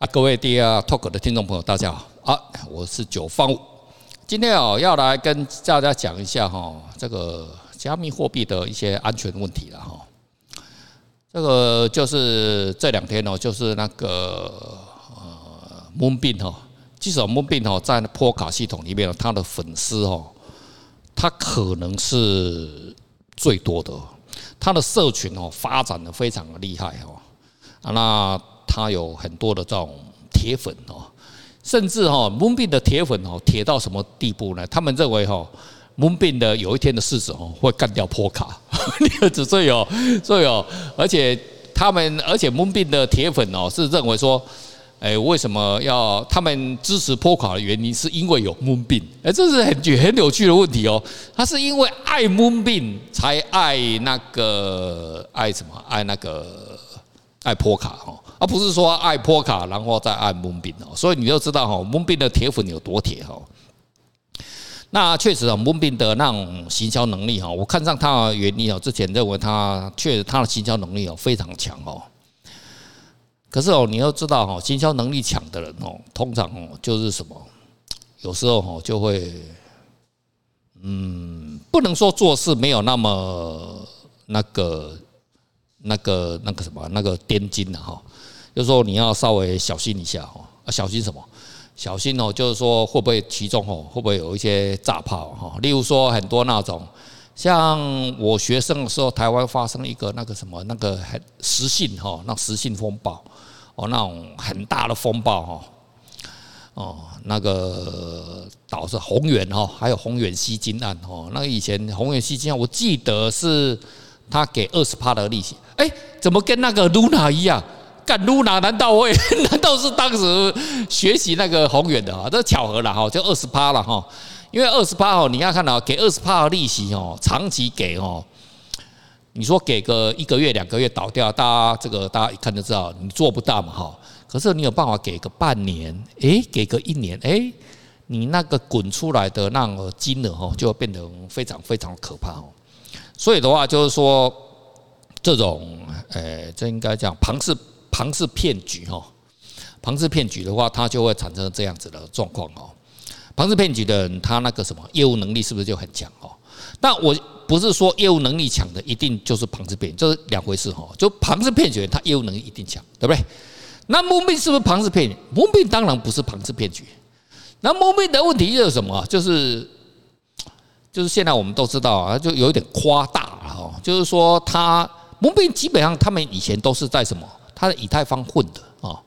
啊，各位 Dear Talk 的听众朋友，大家好啊，我是九方。今天啊，要来跟大家讲一下哈，这个加密货币的一些安全问题了哈。这个就是这两天哦，就是那个呃 Moon 币哈，其实 Moonbeam 哈，在波卡系统里面，它的粉丝哦，它可能是最多的，它的社群哦，发展的非常的厉害哦，啊那。他有很多的这种铁粉哦，甚至哈 Moonbeam 的铁粉哦，铁到什么地步呢？他们认为哈 Moonbeam 的有一天的市值哦会干掉波卡，所以哦，所以哦，而且他们，而且 Moonbeam 的铁粉哦是认为说，哎，为什么要他们支持波卡的原因是因为有 Moonbeam，哎，这是很很有趣的问题哦。他是因为爱 Moonbeam 才爱那个爱什么？爱那个爱波卡哈。而不是说爱波卡，然后再爱 Moonbeam 哦，所以你就知道哈，moon 冰的铁粉有多铁哈。那确实啊，Moonbeam 的那种行销能力哈，我看上他的原因哦，之前认为他确实他的行销能力哦非常强哦。可是哦，你要知道哈，行销能力强的人哦，通常哦就是什么，有时候哦就会，嗯，不能说做事没有那么那个。那个那个什么那个颠金的哈，就是说你要稍微小心一下哈，啊小心什么？小心哦，就是说会不会其中哦会不会有一些炸炮哈？例如说很多那种，像我学生的时候，台湾发生一个那个什么那个很实信哈，那实信风暴哦，那种很大的风暴哈，哦那个导致宏远哈，还有鸿源吸金案哦，那个以前鸿源吸金案，我记得是。他给二十趴的利息，哎，怎么跟那个 Luna 一样？干 Luna 难道会？难道是当时学习那个宏远的啊？这巧合了哈，就二十趴了哈。因为二十趴哦，你要看到给二十趴的利息哦，长期给哦，你说给个一个月两个月倒掉，大家这个大家一看就知道你做不到嘛哈。可是你有办法给个半年，哎，给个一年，哎，你那个滚出来的那个金额哦，就会变得非常非常可怕哦。所以的话，就是说，这种，诶，这应该讲庞氏庞氏骗局哈，庞氏骗局的话，它就会产生这样子的状况哦。庞氏骗局的人，他那个什么业务能力是不是就很强哦？但我不是说业务能力强的一定就是庞氏骗，这是两回事哈。就庞氏骗局，他业务能力一定强，对不对？那 Moonbeam 是不是庞氏骗局？Moonbeam 当然不是庞氏骗局。那 Moonbeam 的问题就是什么？就是。就是现在我们都知道啊，就有一点夸大了哈。就是说，他蒙面基本上他们以前都是在什么？他的以太坊混的啊。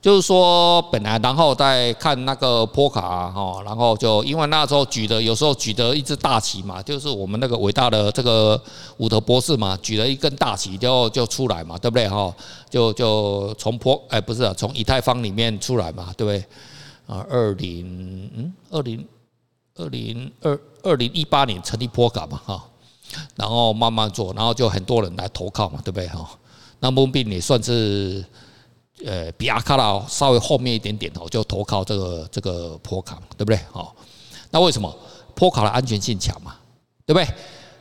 就是说，本来然后再看那个波卡哈，然后就因为那时候举的有时候举的一只大旗嘛，就是我们那个伟大的这个伍德博士嘛，举了一根大旗就就出来嘛，对不对哈？就就从波哎不是从以太坊里面出来嘛，对不对？啊，二零嗯二零。二零二二零一八年成立波卡嘛哈，然后慢慢做，然后就很多人来投靠嘛，对不对哈？那 Moonbeam 也算是呃比阿卡拉稍微后面一点点哦，就投靠这个这个波卡，对不对？哦，那为什么波卡的安全性强嘛，对不对？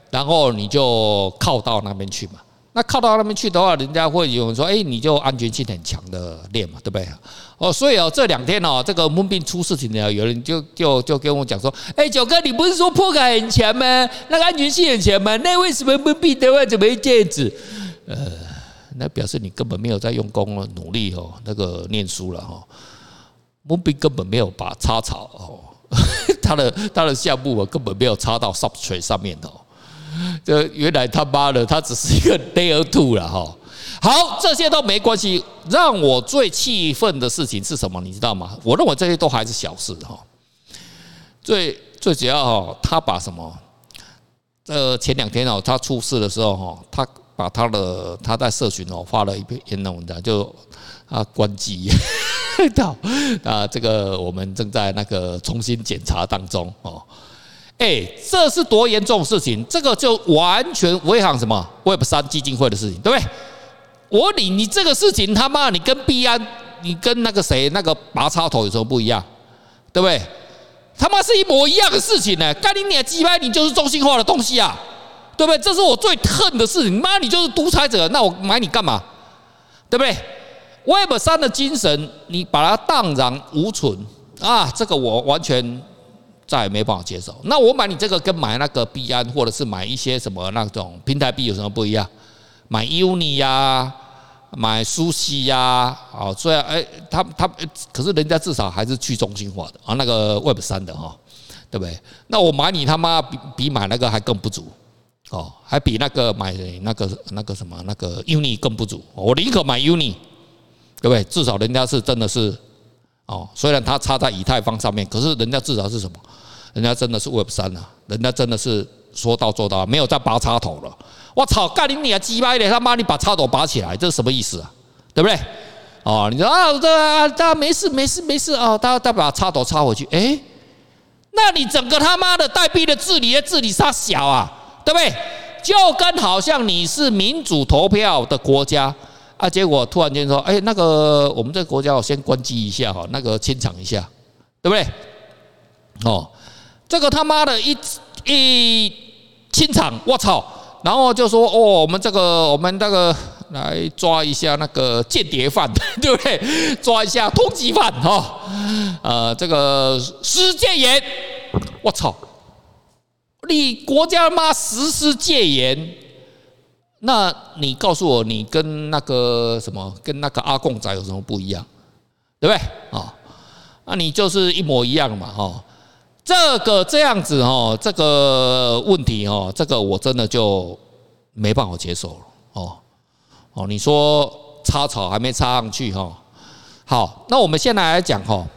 然后你就靠到那边去嘛。那靠到那边去的话，人家会有人说：“哎，你就安全性很强的练嘛，对不对？”哦，所以哦，这两天哦，这个 Moonbeam 出事情呢，有人就就就跟我讲说：“哎，九哥，你不是说波卡很强吗？那个安全性很强吗？那为什么 Moonbeam 的话怎么会这样子？”呃，那表示你根本没有在用功哦努力哦，那个念书了哈。Moonbeam 根本没有把插槽哦，他的他的项目根本没有插到 Substrate 上面的。这原来他妈的，他只是一个 Layer Two 了哈。好，这些都没关系。让我最气愤的事情是什么？你知道吗？我认为这些都还是小事哈。最最主要哈，他把什么？这前两天哦，他出事的时候哈，他把他的他在社群哦发了一篇言论文章，就啊关机 到啊，这个我们正在那个重新检查当中哦。哎，这是多严重的事情！这个就完全违反什么 Web 三基金会的事情，对不对？我你你这个事情他妈，你跟币安，你跟那个谁那个拔插头有什么不一样？对不对？他妈是一模一样的事情呢！干你娘鸡巴，你就是中心化的东西啊，对不对？这是我最恨的事情。妈，你就是独裁者，那我买你干嘛？对不对？Web 三的精神，你把它荡然无存啊！这个我完全再也没办法接受。那我买你这个跟买那个币安，或者是买一些什么那种平台币有什么不一样？买 Uni 呀，买苏西呀，哦，虽然哎，他他可是人家至少还是去中心化的啊，那个 Web 三的哈，对不对？那我买你他妈比比买那个还更不足哦，还比那个买那个那个什么那个 Uni 更不足。我宁可买 Uni。对不对？至少人家是真的是哦，虽然它插在以太坊上面，可是人家至少是什么？人家真的是 Web 三啊，人家真的是说到做到，没有再拔插头了。我操，干你你啊鸡巴的，他妈你把插头拔起来，这是什么意思啊？对不对？哦，你说啊，这啊，大家没事没事没事啊，大家再把插头插回去。哎，那你整个他妈的代币的治理的治理杀小啊，对不对？就跟好像你是民主投票的国家。啊！结果突然间说：“哎，那个我们这个国家，我先关机一下哈，那个清场一下，对不对？哦，这个他妈的一一清场，我操！然后就说：哦，我们这个我们那个来抓一下那个间谍犯，对不对？抓一下通缉犯哈。呃，这个施戒严，我操！你国家妈实施戒严。”那你告诉我，你跟那个什么，跟那个阿贡仔有什么不一样，对不对？啊，那你就是一模一样嘛，哈。这个这样子哦，这个问题哦，这个我真的就没办法接受了，哦哦。你说插草还没插上去哈，好，那我们现在来讲哈，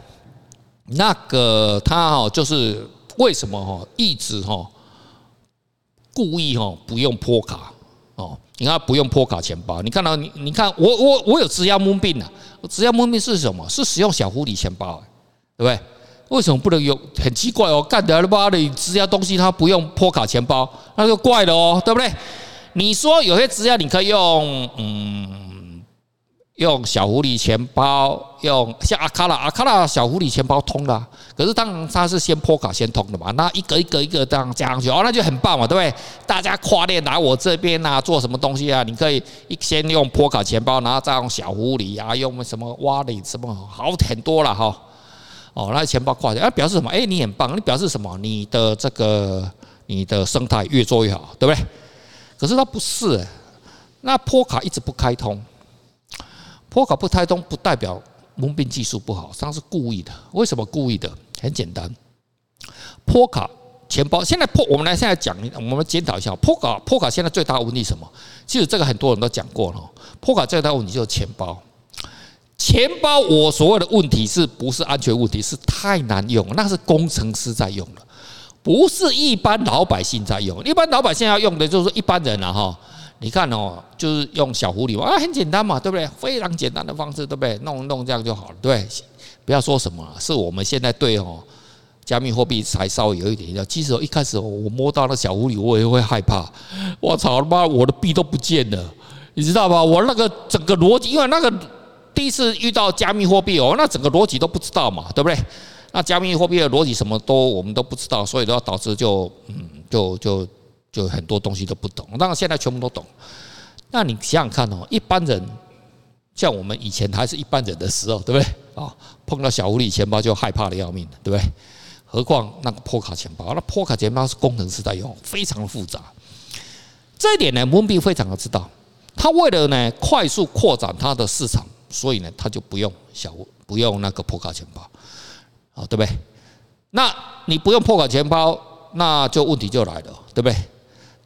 那个他哈就是为什么哈一直哈故意哈不用破卡。哦，你看不用破卡钱包，你看到你你看我我我有质押 Moonbeam 啊，质押 Moonbeam 是什么？是使用小狐狸钱包，对不对？为什么不能用？很奇怪哦，干的他妈的质押东西他不用破卡钱包，那就怪了哦，对不对？你说有些质押你可以用，嗯。用小狐狸钱包，用像阿卡拉阿卡拉小狐狸钱包通的，可是当然它是先波卡先通的嘛，那一个一个一个这样加上去，哦，那就很棒嘛，对不对？大家跨链来我这边啊，做什么东西啊？你可以一先用波卡钱包，然后再用小狐狸啊，用什么 Wallet 什么好很多了哈。哦，那钱包跨起来，表示什么？哎，你很棒，你表示什么？你的这个你的生态越做越好，对不对？可是它不是，那波卡一直不开通。破卡不开通不代表蒙病技术不好，他是故意的。为什么故意的？很简单，破卡钱包现在破，我们来现在讲，我们检讨一下破卡。破卡现在最大的问题是什么？其实这个很多人都讲过了。破卡最大的问题就是钱包，钱包我所谓的问题是不是安全问题？是太难用，那是工程师在用的，不是一般老百姓在用。一般老百姓要用的就是一般人了哈。你看哦，就是用小狐狸啊，很简单嘛，对不对？非常简单的方式，对不对？弄弄这样就好了，对。不要说什么，是我们现在对哦，加密货币才稍微有一点要。其实一开始我摸到那小狐狸，我也会害怕。我操他妈，我的币都不见了，你知道吧？我那个整个逻辑，因为那个第一次遇到加密货币哦，那整个逻辑都不知道嘛，对不对？那加密货币的逻辑什么都我们都不知道，所以都要导致就嗯就就。就很多东西都不懂，当然现在全部都懂。那你想想看哦，一般人像我们以前还是一般人的时候，对不对？啊，碰到小狐狸钱包就害怕的要命，对不对？何况那个破卡钱包，那破卡钱包是工程师在用，非常复杂。这一点呢，Moonbeam 非常的知道。他为了呢快速扩展他的市场，所以呢他就不用小不用那个破卡钱包，啊，对不对？那你不用破卡钱包，那就问题就来了，对不对？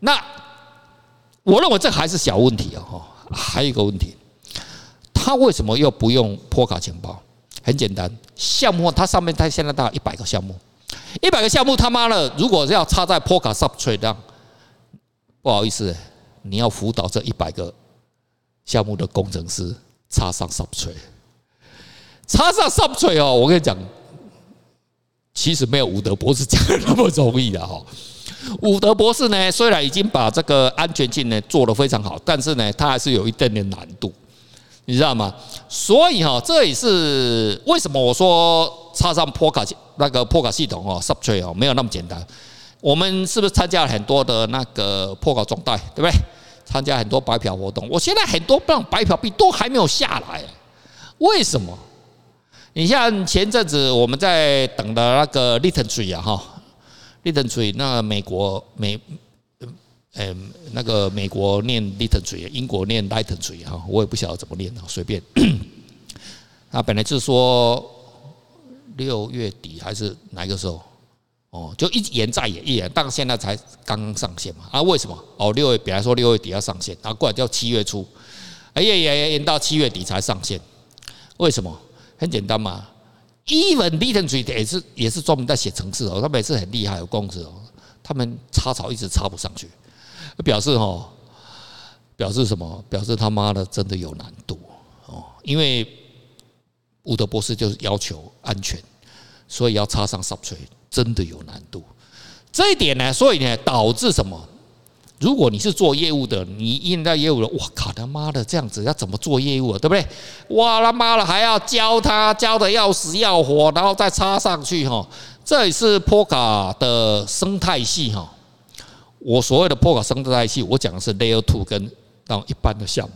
那我认为这还是小问题哦。还有一个问题，他为什么又不用破卡钱包？很简单，项目它上面它现在大概一百个项目，一百个项目他妈的，如果要插在破卡 subtract，不好意思，你要辅导这一百个项目的工程师插上 subtract，插上 subtract 哦，我跟你讲，其实没有伍德博士讲的那么容易的哈。伍德博士呢，虽然已经把这个安全性呢做得非常好，但是呢，他还是有一定的难度，你知道吗？所以哈，这也是为什么我说插上破卡那个破卡系统哦，Substrate 哦，没有那么简单。我们是不是参加了很多的那个破卡装袋，对不对？参加很多白嫖活动，我现在很多那种白嫖币都还没有下来，为什么？你像前阵子我们在等的那个 litentry 啊，哈，LittenTree 那美国美，嗯，那个美国念 LittenTree，英国念 LittenTree 哈，我也不晓得怎么念啊，随便。他 本来就是说六月底还是哪个时候？哦，就一延再延，一延，但现在才刚刚上线嘛。啊，为什么？哦，六月本来说六月底要上线，然后过来叫七月初，哎呀呀，延到七月底才上线，为什么？很简单嘛，Even LittenTree 也是也是专门在写程式哦，他们也是很厉害有公司哦，他们插槽一直插不上去，表示哦，表示什么？表示他妈的真的有难度哦，因为伍德博士就是要求安全，所以要插上 s u b t r a t。真的有难度，这一点呢，所以呢，导致什么？如果你是做业务的，你应在业务的，哇靠他妈的，这样子要怎么做业务啊？对不对？哇他妈的，还要教他教的要死要活，然后再插上去哈。这也是波卡的生态系哈。我所谓的波卡生态系，我讲的是 Layer Two 跟那种一般的项目，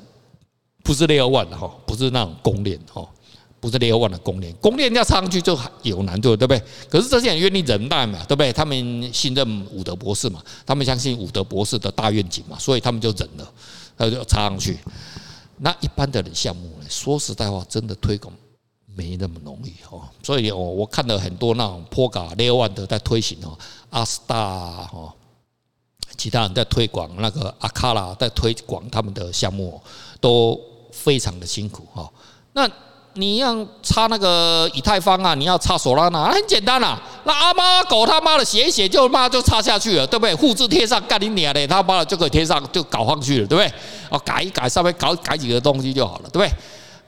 不是 Layer One 哈，不是那种公链哈。不是 Layer 1的公链，公链要插上去就有难度，对不对？可是这些人愿意忍耐嘛，对不对？他们信任伍德博士嘛，他们相信伍德博士的大愿景嘛，所以他们就忍了，他就插上去。那一般的人项目呢？说实在话，真的推广没那么容易哦。所以我，我看了很多那种 Polka Layer 1的在推行哦，阿斯达哦，其他人在推广那个阿卡拉在推广他们的项目，都非常的辛苦哈。那你要插那个以太坊啊，你要插索拉纳，很简单啊。那阿猫阿狗他妈的写一写就妈就插下去了，对不对？复制贴上干你娘的，他妈的就可以贴上就搞上去了，对不对？哦，改一改稍微搞改几个东西就好了，对不对？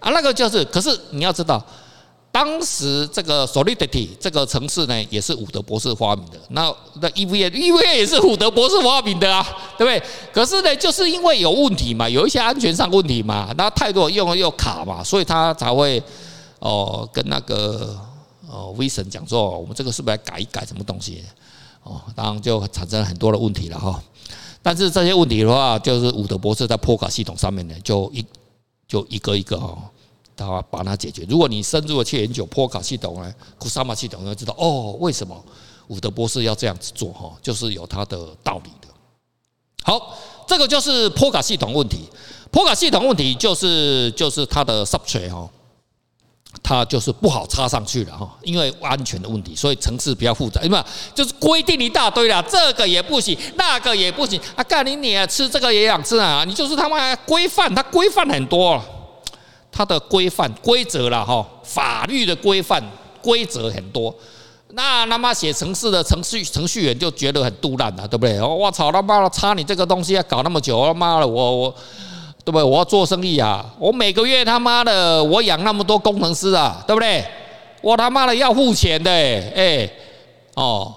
啊，那个就是，可是你要知道。当时这个 Solidity 这个城市呢，也是伍德博士发明的。那那 EVM EVM 也是伍德博士发明的啊，对不对？可是呢，就是因为有问题嘛，有一些安全上问题嘛，那太多用了又卡嘛，所以他才会哦跟那个哦 Wilson 讲说，我们这个是不是来改一改什么东西？哦，当然就产生了很多的问题了哈。但是这些问题的话，就是伍德博士在波卡系统上面呢，就一就一个一个哈。他把它解决。如果你深入的去研究波卡系统呢，Kusama 系统，你会知道哦，为什么伍德博士要这样子做哈，就是有他的道理的。好，这个就是波卡系统问题。波卡系统问题就是就是它的 Substrate 哈，它就是不好插上去了哈，因为安全的问题，所以层次比较复杂，对吧？就是规定一大堆了，这个也不行，那个也不行啊！干你你吃这个也想吃啊？你就是他妈规范，它规范很多。它的规范规则了哈，法律的规范规则很多，那他妈写程式的程序程序员就觉得很杜烂了，对不对？我操他妈的，插你这个东西要搞那么久，他妈的，我我对不对？我要做生意啊，我每个月他妈的我养那么多工程师啊，对不对？我他妈的要付钱的，哎，哦，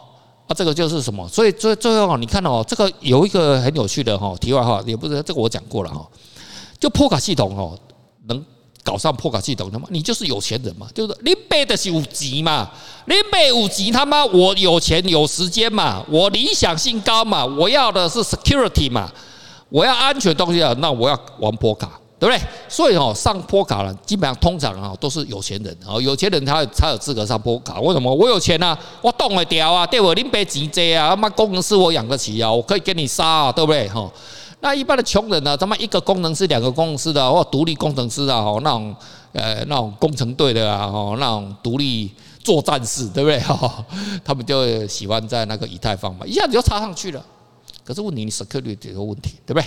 啊，这个就是什么？所以最最后你看哦，这个有一个很有趣的哈，题外话也不是这个我讲过了哈，就破卡系统哦能。早上破卡系统的嘛，你就是有钱人嘛，就是你背的是五级嘛，你背五级他妈我有钱有时间嘛，我理想性高嘛，我要的是 security 嘛，我要安全东西啊，那我要玩破卡，对不对？所以哦，上破卡了，基本上通常啊都是有钱人啊，有钱人他才有资格上破卡。为什么？我有钱啊，我动得掉啊，对不？你背几 J 啊，他妈工程师我养得起啊，我可以给你杀啊，对不对？哈。那一般的穷人呢？他妈一个工程师、两个工程师的，或独立工程师啊，吼那种呃那种工程队的啊，吼那种独立作战士，对不对？哈，他们就喜欢在那个以太坊嘛，一下子就插上去了。可是问题，你 security 有问题，对不对？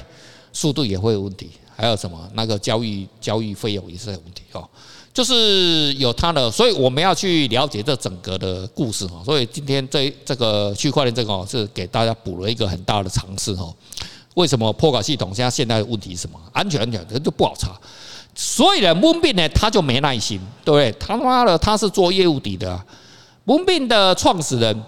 速度也会有问题，还有什么？那个交易交易费用也是有问题哦。就是有它的，所以我们要去了解这整个的故事哈。所以今天这这个区块链这个是给大家补了一个很大的尝试哈。为什么破卡系统现在现在的问题是什么？安全安全，它就不好查。所以呢蒙币呢，他就没耐心，对不对？他妈的，他是做业务底的。蒙币的创始人，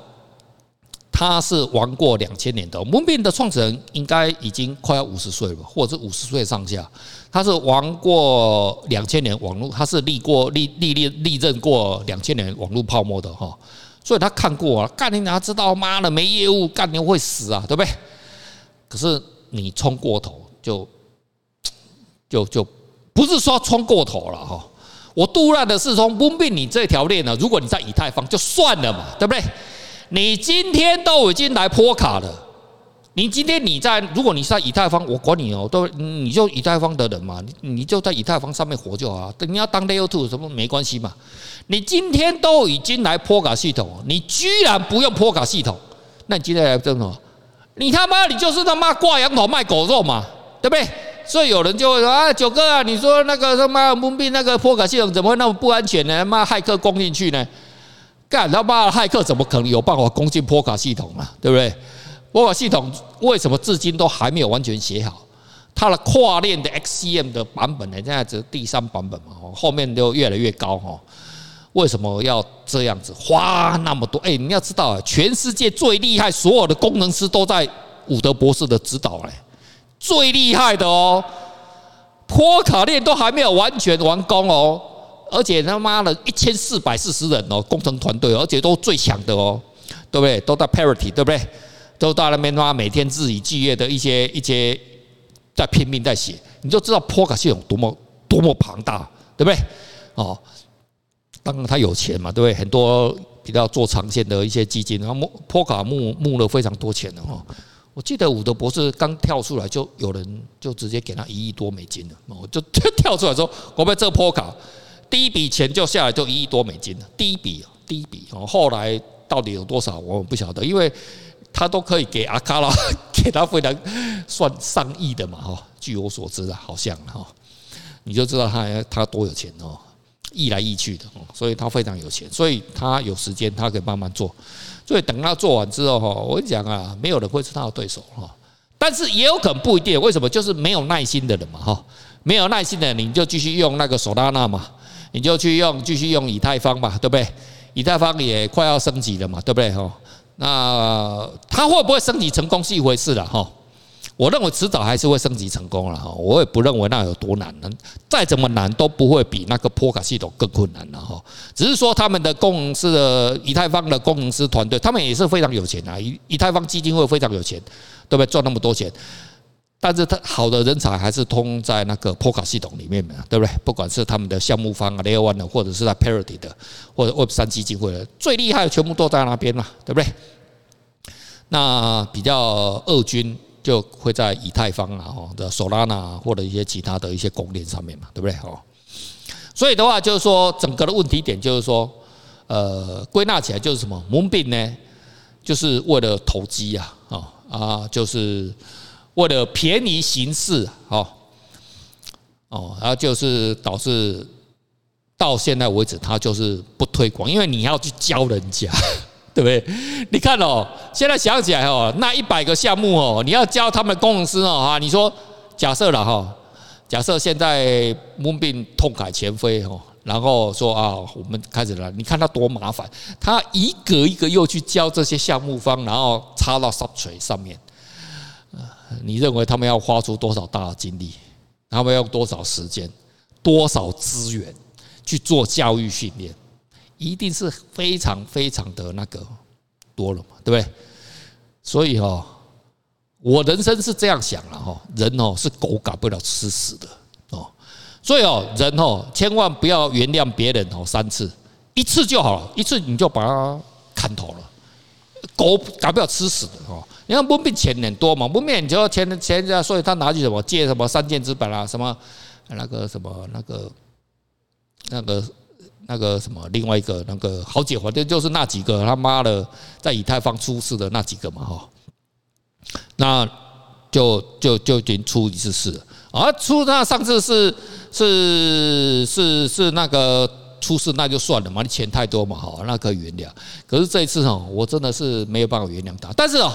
他是玩过两千年的。Moonbeam 的创始人应该已经快要五十岁了，或者是五十岁上下。他是玩过两千年网络，他是历过历历历历任过两千年网络泡沫的哈。所以他看过啊，干你哪知道？妈的，没业务，干你会死啊，对不对？可是。你冲过头就就就不是说冲过头了哈，我杜乱的是从蒙病你这条链呢，如果你在以太坊就算了嘛，对不对？你今天都已经来波卡了，你今天你在，如果你是在以太坊，我管你哦，都你就以太坊的人嘛，你你就在以太坊上面活就好。等你要当 Layer Two 什么没关系嘛。你今天都已经来波卡系统，你居然不用波卡系统，那你今天来干什么？你他妈你就是他妈挂羊头卖狗肉嘛，对不对？所以有人就会说啊，九哥啊，你说那个他妈蒙币那个波卡系统怎么会那么不安全呢？妈骇客攻进去呢？干他妈的骇客怎么可能有办法攻进波卡系统嘛？对不对？波卡系统为什么至今都还没有完全写好？它的跨链的 XCM 的版本呢？现在只是第三版本嘛，后面就越来越高哈。为什么要这样子花那么多？哎，你要知道啊，全世界最厉害，所有的工程师都在伍德博士的指导嘞。最厉害的哦，波卡链都还没有完全完工哦，而且他妈的一千四百四十人哦，工程团队，而且都最强的哦，对不对？都在 Parity，对不对？都在那边妈每天日以继夜的一些一些在拼命在写，你就知道波卡系统多么多么庞大，对不对？哦，当然他有钱嘛，对不对？很多比较做长线的一些基金，然后波卡募募了非常多钱的哈。我记得伍德博士刚跳出来，就有人就直接给他一亿多美金了。我 就跳出来说：“我们这波卡第一笔钱就下来就一亿多美金了，第一笔第一笔哦。后来到底有多少，我们不晓得，因为他都可以给阿卡拉 给他非常算上亿的嘛哈。据我所知的，好像哈，你就知道他他多有钱哦，亿来亿去的，所以他非常有钱，所以他有时间，他可以慢慢做。”所以等他做完之后哈，我跟你讲啊，没有人会是他的对手哈。但是也有可能不一定，为什么？就是没有耐心的人嘛哈。没有耐心的人，你就继续用那个索拉纳嘛，你就去用继续用以太坊嘛，对不对？以太坊也快要升级了嘛，对不对哈？那他会不会升级成功是一回事了哈。我认为迟早还是会升级成功了哈，我也不认为那有多难，再怎么难都不会比那个波卡系统更困难了哈。只是说他们的工程师的以太坊的工程师团队，他们也是非常有钱啊，以以太坊基金会非常有钱，对不对？赚那么多钱，但是他好的人才还是通在那个波卡系统里面的，对不对？不管是他们的项目方啊，Layer One 的，或者是在 Parity 的，或者 Web 三基金会的，最厉害的全部都在那边嘛，对不对？那比较二军。就会在以太坊啊，的 Solana 或者一些其他的一些公链上面嘛，对不对？哦，所以的话就是说，整个的问题点就是说，呃，归纳起来就是什么？蒙币呢，就是为了投机啊，啊啊，就是为了便宜行事，哦哦，然后就是导致到现在为止，他就是不推广，因为你要去教人家。对不对？你看哦，现在想起来哦，那一百个项目哦，你要教他们工程师哦哈，你说假设了哈，假设现在蒙币痛改前非哦，然后说啊，我们开始了，你看他多麻烦，他一个一个又去教这些项目方，然后插到 Substrate 上面，你认为他们要花出多少大的精力？他们要多少时间、多少资源去做教育训练？一定是非常非常的那个多了嘛，对不对？所以哈，我人生是这样想了哈，人哦是狗改不了吃屎的哦，所以哦人哦千万不要原谅别人哦三次，一次就好了，一次你就把他砍头了。狗改不了吃屎的哦，你看蒙币钱很多嘛，蒙币你就要钱钱家，所以他拿去什么借什么三件资本啊，什么那个什么那个那个。那个什么，另外一个那个好姐，反正就是那几个他妈的在以太坊出事的那几个嘛哈，那就就就已经出一次事了啊，出那上次是是是是那个出事那就算了嘛，你钱太多嘛哈，那可以原谅。可是这一次哈，我真的是没有办法原谅他。但是哦，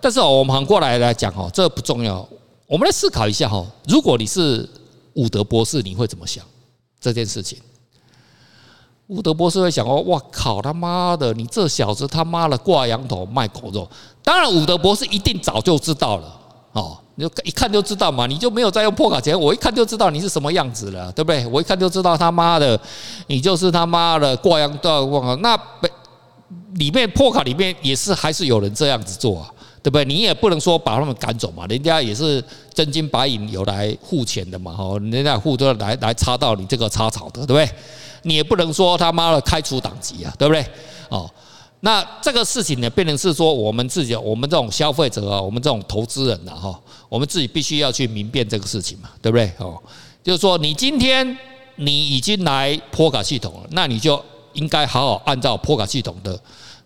但是哦，我们反过来来讲哈，这不重要。我们来思考一下哈，如果你是伍德博士，你会怎么想这件事情？伍德博士会想哦，哇靠他妈的，你这小子他妈的挂羊头卖狗肉。当然，伍德博士一定早就知道了哦，你就一看就知道嘛，你就没有在用破卡钱，我一看就知道你是什么样子了，对不对？我一看就知道他妈的，你就是他妈的挂羊头。那里面破卡里面也是还是有人这样子做啊，对不对？你也不能说把他们赶走嘛，人家也是真金白银有来付钱的嘛，哈，人家付都要来来插到你这个插槽的，对不对？你也不能说他妈的开除党籍啊，对不对？哦，那这个事情呢，变成是说我们自己，我们这种消费者啊，我们这种投资人呐，哈，我们自己必须要去明辨这个事情嘛，对不对？哦，就是说你今天你已经来波卡系统了，那你就应该好好按照波卡系统的。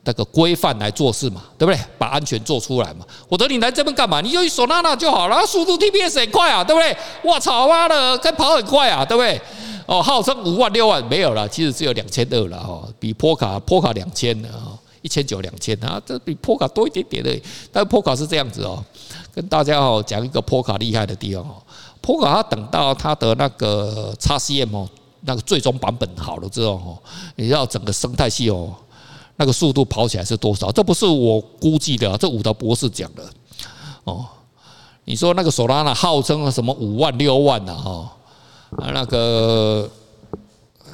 那个规范来做事嘛，对不对？把安全做出来嘛。我说你来这边干嘛？你就索纳纳就好了，速度 TPS 很快啊，对不对？我操妈的，该跑很快啊，对不对？哦，号称五万六万没有了，其实只有两千二了哈，比波卡波卡两千的啊，一千九两千啊，这比波卡多一点点的。但是波卡是这样子哦，跟大家哦讲一个波卡厉害的地方哦。波卡它等到它的那个 XCM 哦，那个最终版本好了之后哦，你知道整个生态系哦。那个速度跑起来是多少？这不是我估计的，这伍德博士讲的哦。你说那个索拉纳号称什么五万六万呢？哈，啊那个，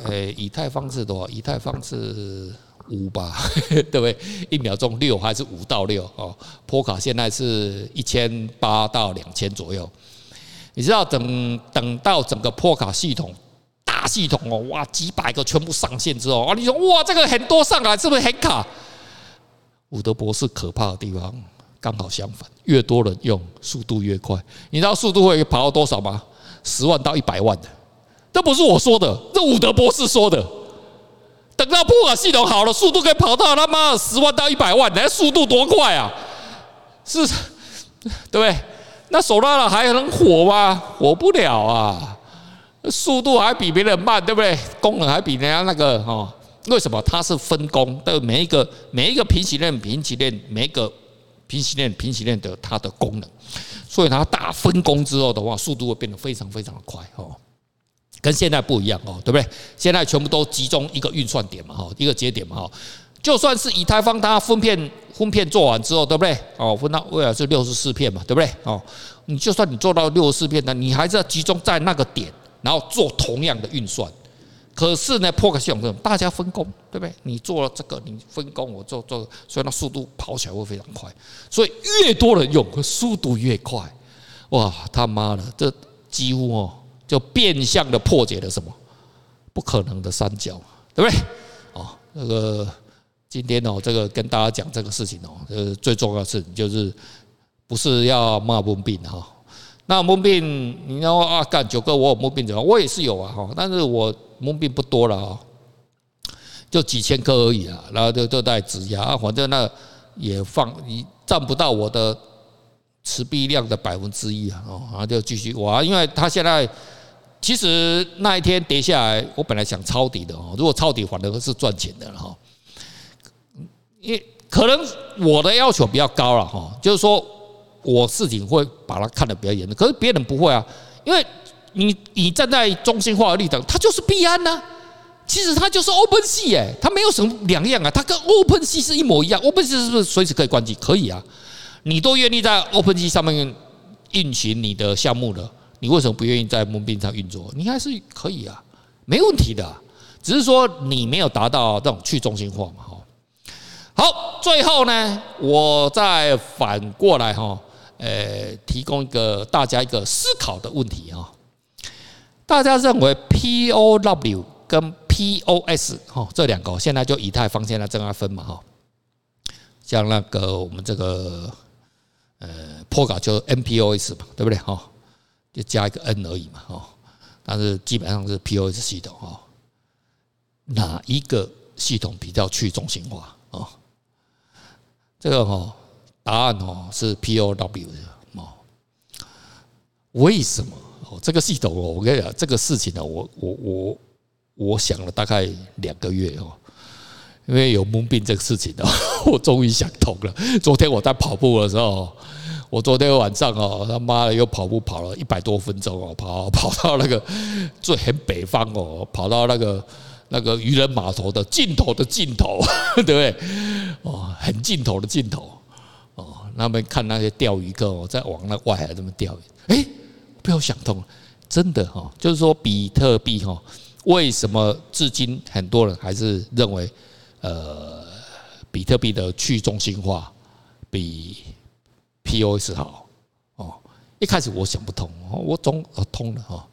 诶，以太坊是多少？以太坊是五吧，对不对？一秒钟六还是五到六？哦，波卡现在是一千八到两千左右。你知道等等到整个波卡系统。大系统哦，哇，几百个全部上线之后啊，你说哇，这个很多上来是不是很卡？伍德博士可怕的地方刚好相反，越多人用，速度越快。你知道速度会跑到多少吗？十万到一百万的，这不是我说的，这伍德博士说的。等到波卡系统好了，速度可以跑到他妈十万到一百万，那速度多快啊？是，对不对？那手拉了还能火吗？火不了啊。速度还比别人慢，对不对？功能还比人家那个哦？为什么？它是分工的，每一个每一个平行链、平行链，每一个平行链、平行链的它的功能，所以它大分工之后的话，速度会变得非常非常的快哦。跟现在不一样哦，对不对？现在全部都集中一个运算点嘛，哈，一个节点嘛，哈。就算是以太坊它分片分片做完之后，对不对？哦，分到未来是六十四片嘛，对不对？哦，你就算你做到六十四片，那你还是要集中在那个点。然后做同样的运算，可是呢，波卡系统这种大家分工，对不对？你做了这个，你分工，我做做，所以那速度跑起来会非常快。所以越多人用，速度越快。哇，他妈的，这几乎哦，就变相的破解了什么不可能的三角，对不对？哦，那个今天哦，这个跟大家讲这个事情哦，呃，最重要的事情就是不是要骂文病哈。那蒙病，你要啊干九哥，我有蒙病怎么？我也是有啊哈，但是我蒙病不多了啊，就几千颗而已啊，然后就就带质押，反正那也放你占不到我的持币量的百分之一啊，哦，然后就继续玩，因为他现在其实那一天跌下来，我本来想抄底的哦，如果抄底反而是赚钱的了哈，因可能我的要求比较高了哈，就是说。我事情会把它看得比较严的，可是别人不会啊，因为你你站在中心化的立场，它就是必安呐，其实它就是 Open C 哎，它没有什么两样啊，它跟 Open，C 是一模一样 Open，C 是不是随时可以关机？可以啊，你都愿意在 Open，C 上面运行你的项目了，你为什么不愿意在 Moonbeam 上运作？你还是可以啊，没问题的，只是说你没有达到这种去中心化嘛，哈。好，最后呢，我再反过来哈。呃，提供一个大家一个思考的问题啊，大家认为 POW 跟 POS 哈这两个现在就以太坊现在正在分嘛哈，像那个我们这个呃 Polka 就 MPOS 嘛，对不对哈？就加一个 N 而已嘛哈，但是基本上是 POS 系统哈，哪一个系统比较去中心化啊？这个哈。答案哦是 POW 的哦，为什么哦？这个系统哦，我跟你讲这个事情呢，我我我我想了大概两个月哦，因为有蒙病这个事情哦，我终于想通了。昨天我在跑步的时候，我昨天晚上哦，他妈的又跑步跑了一百多分钟哦，跑 跑到那个最很北方哦，跑到那个那个渔人码头的尽头的尽头，对不对？哦，很尽头的尽头。他们看那些钓鱼客哦，在往那外海这么钓鱼，哎，被我想通了，真的哈，就是说比特币哈，为什么至今很多人还是认为，呃，比特币的去中心化比 POS 好哦。一开始我想不通，我总通了哈。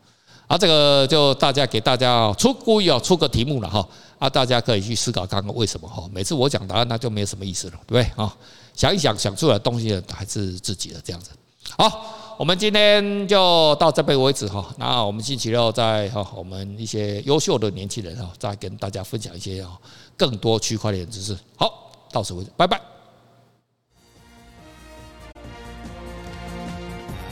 啊，这个就大家给大家出故意啊出个题目了哈。啊，大家可以去思考看看为什么哈。每次我讲答案那就没有什么意思了，对不对啊？想一想，想出来东西还是自己的这样子。好，我们今天就到这边为止哈。那我们星期六再哈，我们一些优秀的年轻人哈，再跟大家分享一些哈更多区块链知识。好，到此为止，拜拜。